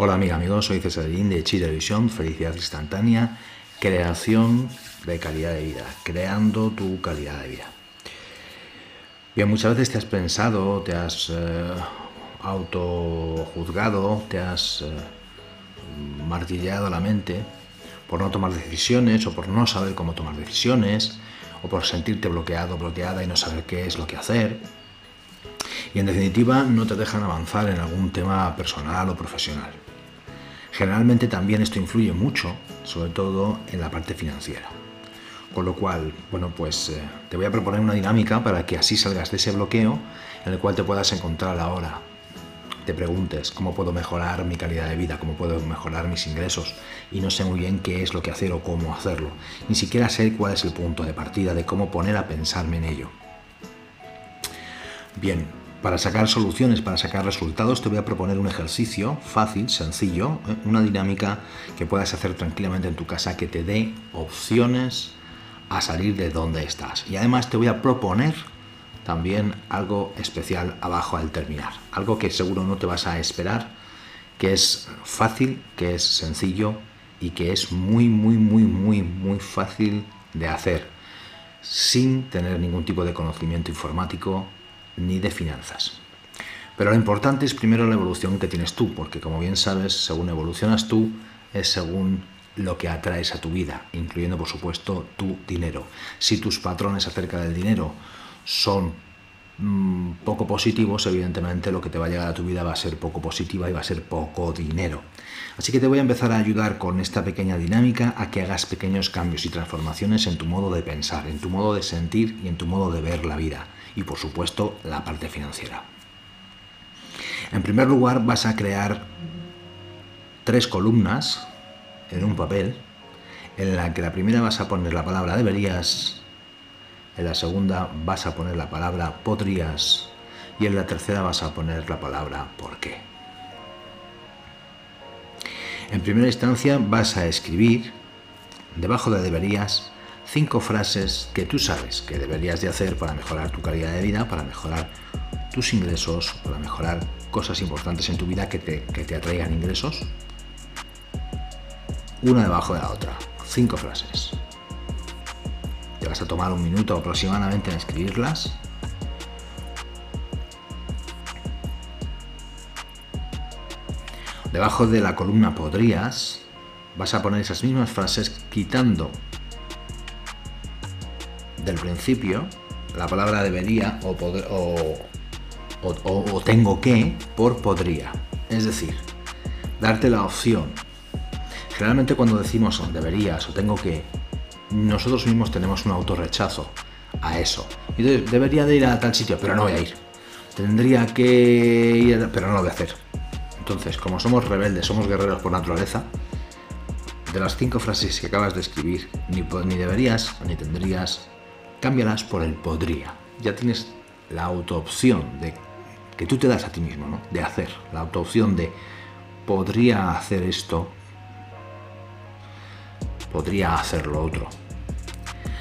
Hola amiga, amigos, soy Cesarín de Chi Televisión, Felicidad Instantánea, creación de calidad de vida, creando tu calidad de vida. Bien, muchas veces te has pensado, te has eh, autojuzgado, te has eh, martillado la mente por no tomar decisiones o por no saber cómo tomar decisiones o por sentirte bloqueado, bloqueada y no saber qué es lo que hacer. Y en definitiva no te dejan avanzar en algún tema personal o profesional. Generalmente también esto influye mucho, sobre todo en la parte financiera. Con lo cual, bueno, pues eh, te voy a proponer una dinámica para que así salgas de ese bloqueo en el cual te puedas encontrar ahora. Te preguntes cómo puedo mejorar mi calidad de vida, cómo puedo mejorar mis ingresos y no sé muy bien qué es lo que hacer o cómo hacerlo. Ni siquiera sé cuál es el punto de partida de cómo poner a pensarme en ello. Bien, para sacar soluciones, para sacar resultados, te voy a proponer un ejercicio fácil, sencillo, ¿eh? una dinámica que puedas hacer tranquilamente en tu casa que te dé opciones a salir de donde estás. Y además te voy a proponer también algo especial abajo al terminar, algo que seguro no te vas a esperar, que es fácil, que es sencillo y que es muy, muy, muy, muy, muy fácil de hacer sin tener ningún tipo de conocimiento informático ni de finanzas. Pero lo importante es primero la evolución que tienes tú, porque como bien sabes, según evolucionas tú, es según lo que atraes a tu vida, incluyendo por supuesto tu dinero. Si tus patrones acerca del dinero son mm, poco positivos, evidentemente lo que te va a llegar a tu vida va a ser poco positiva y va a ser poco dinero. Así que te voy a empezar a ayudar con esta pequeña dinámica a que hagas pequeños cambios y transformaciones en tu modo de pensar, en tu modo de sentir y en tu modo de ver la vida y por supuesto la parte financiera. En primer lugar vas a crear tres columnas en un papel en la que la primera vas a poner la palabra deberías, en la segunda vas a poner la palabra podrías y en la tercera vas a poner la palabra por qué. En primera instancia vas a escribir debajo de deberías cinco frases que tú sabes que deberías de hacer para mejorar tu calidad de vida, para mejorar tus ingresos, para mejorar cosas importantes en tu vida que te, que te atraigan ingresos. Una debajo de la otra. Cinco frases. Te vas a tomar un minuto aproximadamente en escribirlas. Debajo de la columna podrías, vas a poner esas mismas frases quitando del principio la palabra debería o, o, tengo que por podría. Es decir, darte la opción. Generalmente cuando decimos deberías o tengo que, nosotros mismos tenemos un autorrechazo a eso. Entonces, debería de ir a tal sitio, pero no voy a ir. Tendría que ir, pero no lo voy a hacer. Entonces, como somos rebeldes, somos guerreros por naturaleza, de las cinco frases que acabas de escribir, ni, ni deberías ni tendrías cámbialas por el podría. Ya tienes la autoopción de que tú te das a ti mismo, ¿no? De hacer, la autoopción de podría hacer esto, podría hacer lo otro.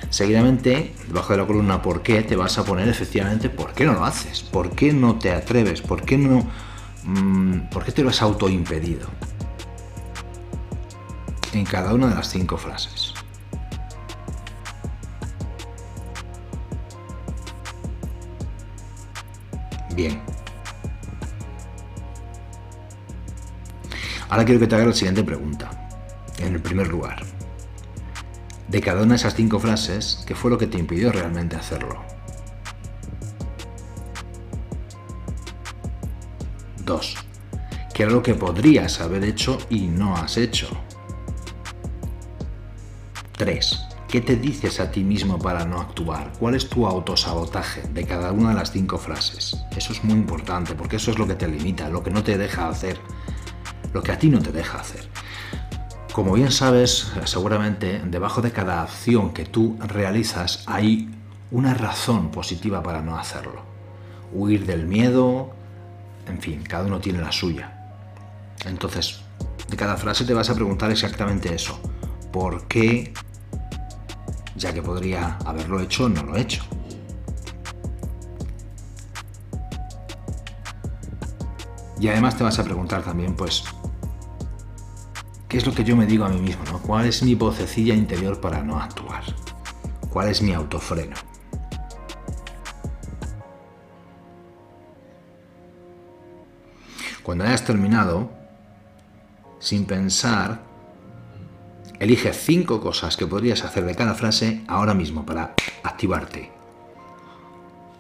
Seguidamente, debajo de la columna ¿por qué? te vas a poner efectivamente ¿por qué no lo haces? ¿Por qué no te atreves? ¿Por qué no mm, ¿por qué te lo has autoimpedido? En cada una de las cinco frases. Bien. Ahora quiero que te haga la siguiente pregunta. En el primer lugar, de cada una de esas cinco frases, ¿qué fue lo que te impidió realmente hacerlo? Dos, ¿qué era lo que podrías haber hecho y no has hecho? Tres, ¿Qué te dices a ti mismo para no actuar? ¿Cuál es tu autosabotaje de cada una de las cinco frases? Eso es muy importante porque eso es lo que te limita, lo que no te deja hacer, lo que a ti no te deja hacer. Como bien sabes, seguramente debajo de cada acción que tú realizas hay una razón positiva para no hacerlo. Huir del miedo, en fin, cada uno tiene la suya. Entonces, de cada frase te vas a preguntar exactamente eso. ¿Por qué ya que podría haberlo hecho, no lo he hecho. Y además te vas a preguntar también, pues, ¿Qué es lo que yo me digo a mí mismo? ¿no? ¿Cuál es mi vocecilla interior para no actuar? ¿Cuál es mi autofreno? Cuando hayas terminado, sin pensar, elige cinco cosas que podrías hacer de cada frase ahora mismo para activarte.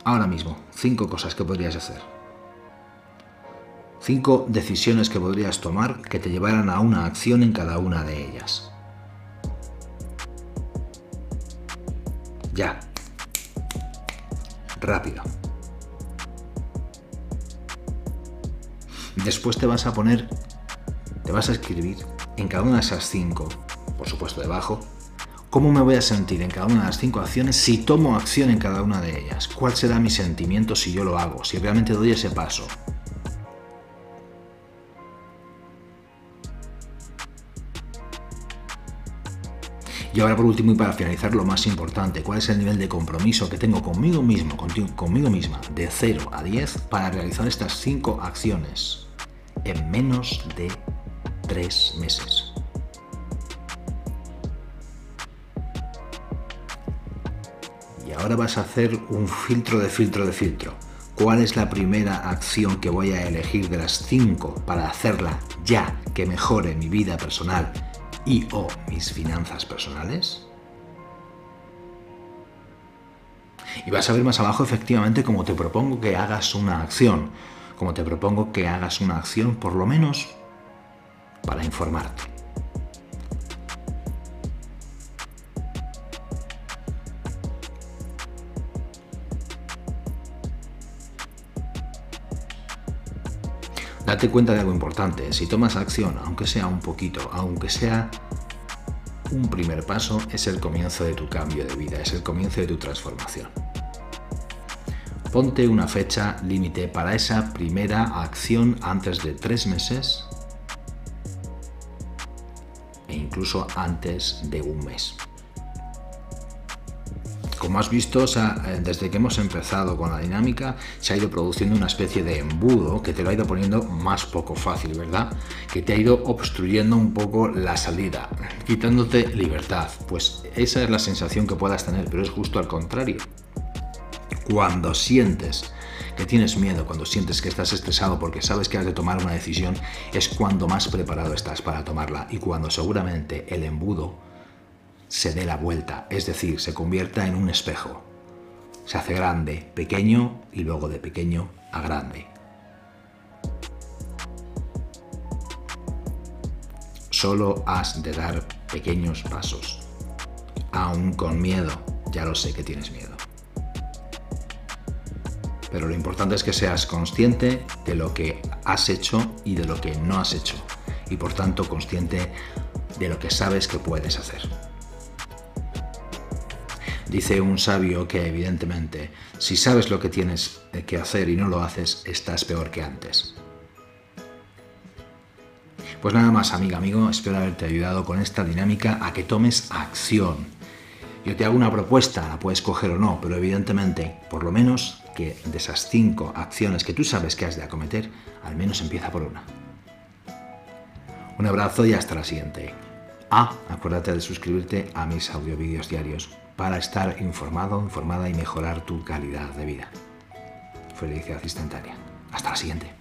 Ahora mismo, cinco cosas que podrías hacer. Cinco decisiones que podrías tomar que te llevaran a una acción en cada una de ellas. Ya. Rápido. Después te vas a poner, te vas a escribir en cada una de esas cinco, supuesto debajo, cómo me voy a sentir en cada una de las cinco acciones si tomo acción en cada una de ellas. ¿Cuál será mi sentimiento si yo lo hago? Si realmente doy ese paso. Y ahora por último y para finalizar lo más importante, ¿cuál es el nivel de compromiso que tengo conmigo mismo, conmigo misma, de 0 a 10 para realizar estas 5 acciones? en menos de tres meses. Ahora vas a hacer un filtro de filtro de filtro. ¿Cuál es la primera acción que voy a elegir de las cinco para hacerla ya que mejore mi vida personal y o mis finanzas personales? Y vas a ver más abajo efectivamente cómo te propongo que hagas una acción como te propongo que hagas una acción por lo menos para informarte. Date cuenta de algo importante, si tomas acción, aunque sea un poquito, aunque sea un primer paso, es el comienzo de tu cambio de vida, es el comienzo de tu transformación. Ponte una fecha límite para esa primera acción antes de tres meses e incluso antes de un mes. Has visto, eh, desde que hemos empezado con la dinámica, se ha ido produciendo una especie de embudo que te lo ha ido poniendo más poco fácil, ¿verdad? Que te ha ido obstruyendo un poco la salida, quitándote libertad. Pues esa es la sensación que puedas tener, pero es justo al contrario. Cuando sientes que tienes miedo, cuando sientes que estás estresado porque sabes que has de tomar una decisión, es cuando más preparado estás para tomarla y cuando seguramente el embudo se dé la vuelta, es decir, se convierta en un espejo. Se hace grande, pequeño y luego de pequeño a grande. Solo has de dar pequeños pasos. Aún con miedo, ya lo sé que tienes miedo pero lo importante es que seas consciente de lo que has hecho y de lo que no has hecho, y por tanto consciente de lo que sabes que puedes hacer. Dice un sabio que evidentemente, si sabes lo que tienes que hacer y no lo haces, estás peor que antes. Pues nada más, amiga, amigo, espero haberte ayudado con esta dinámica a que tomes acción. Yo te hago una propuesta, la puedes coger o no, pero evidentemente, por lo menos que de esas cinco acciones que tú sabes que has de acometer, al menos empieza por una. Un abrazo y hasta la siguiente. Ah, acuérdate de suscribirte a mis audiovídeos diarios para estar informado, informada y mejorar tu calidad de vida. Felicidad instantánea. Hasta la siguiente.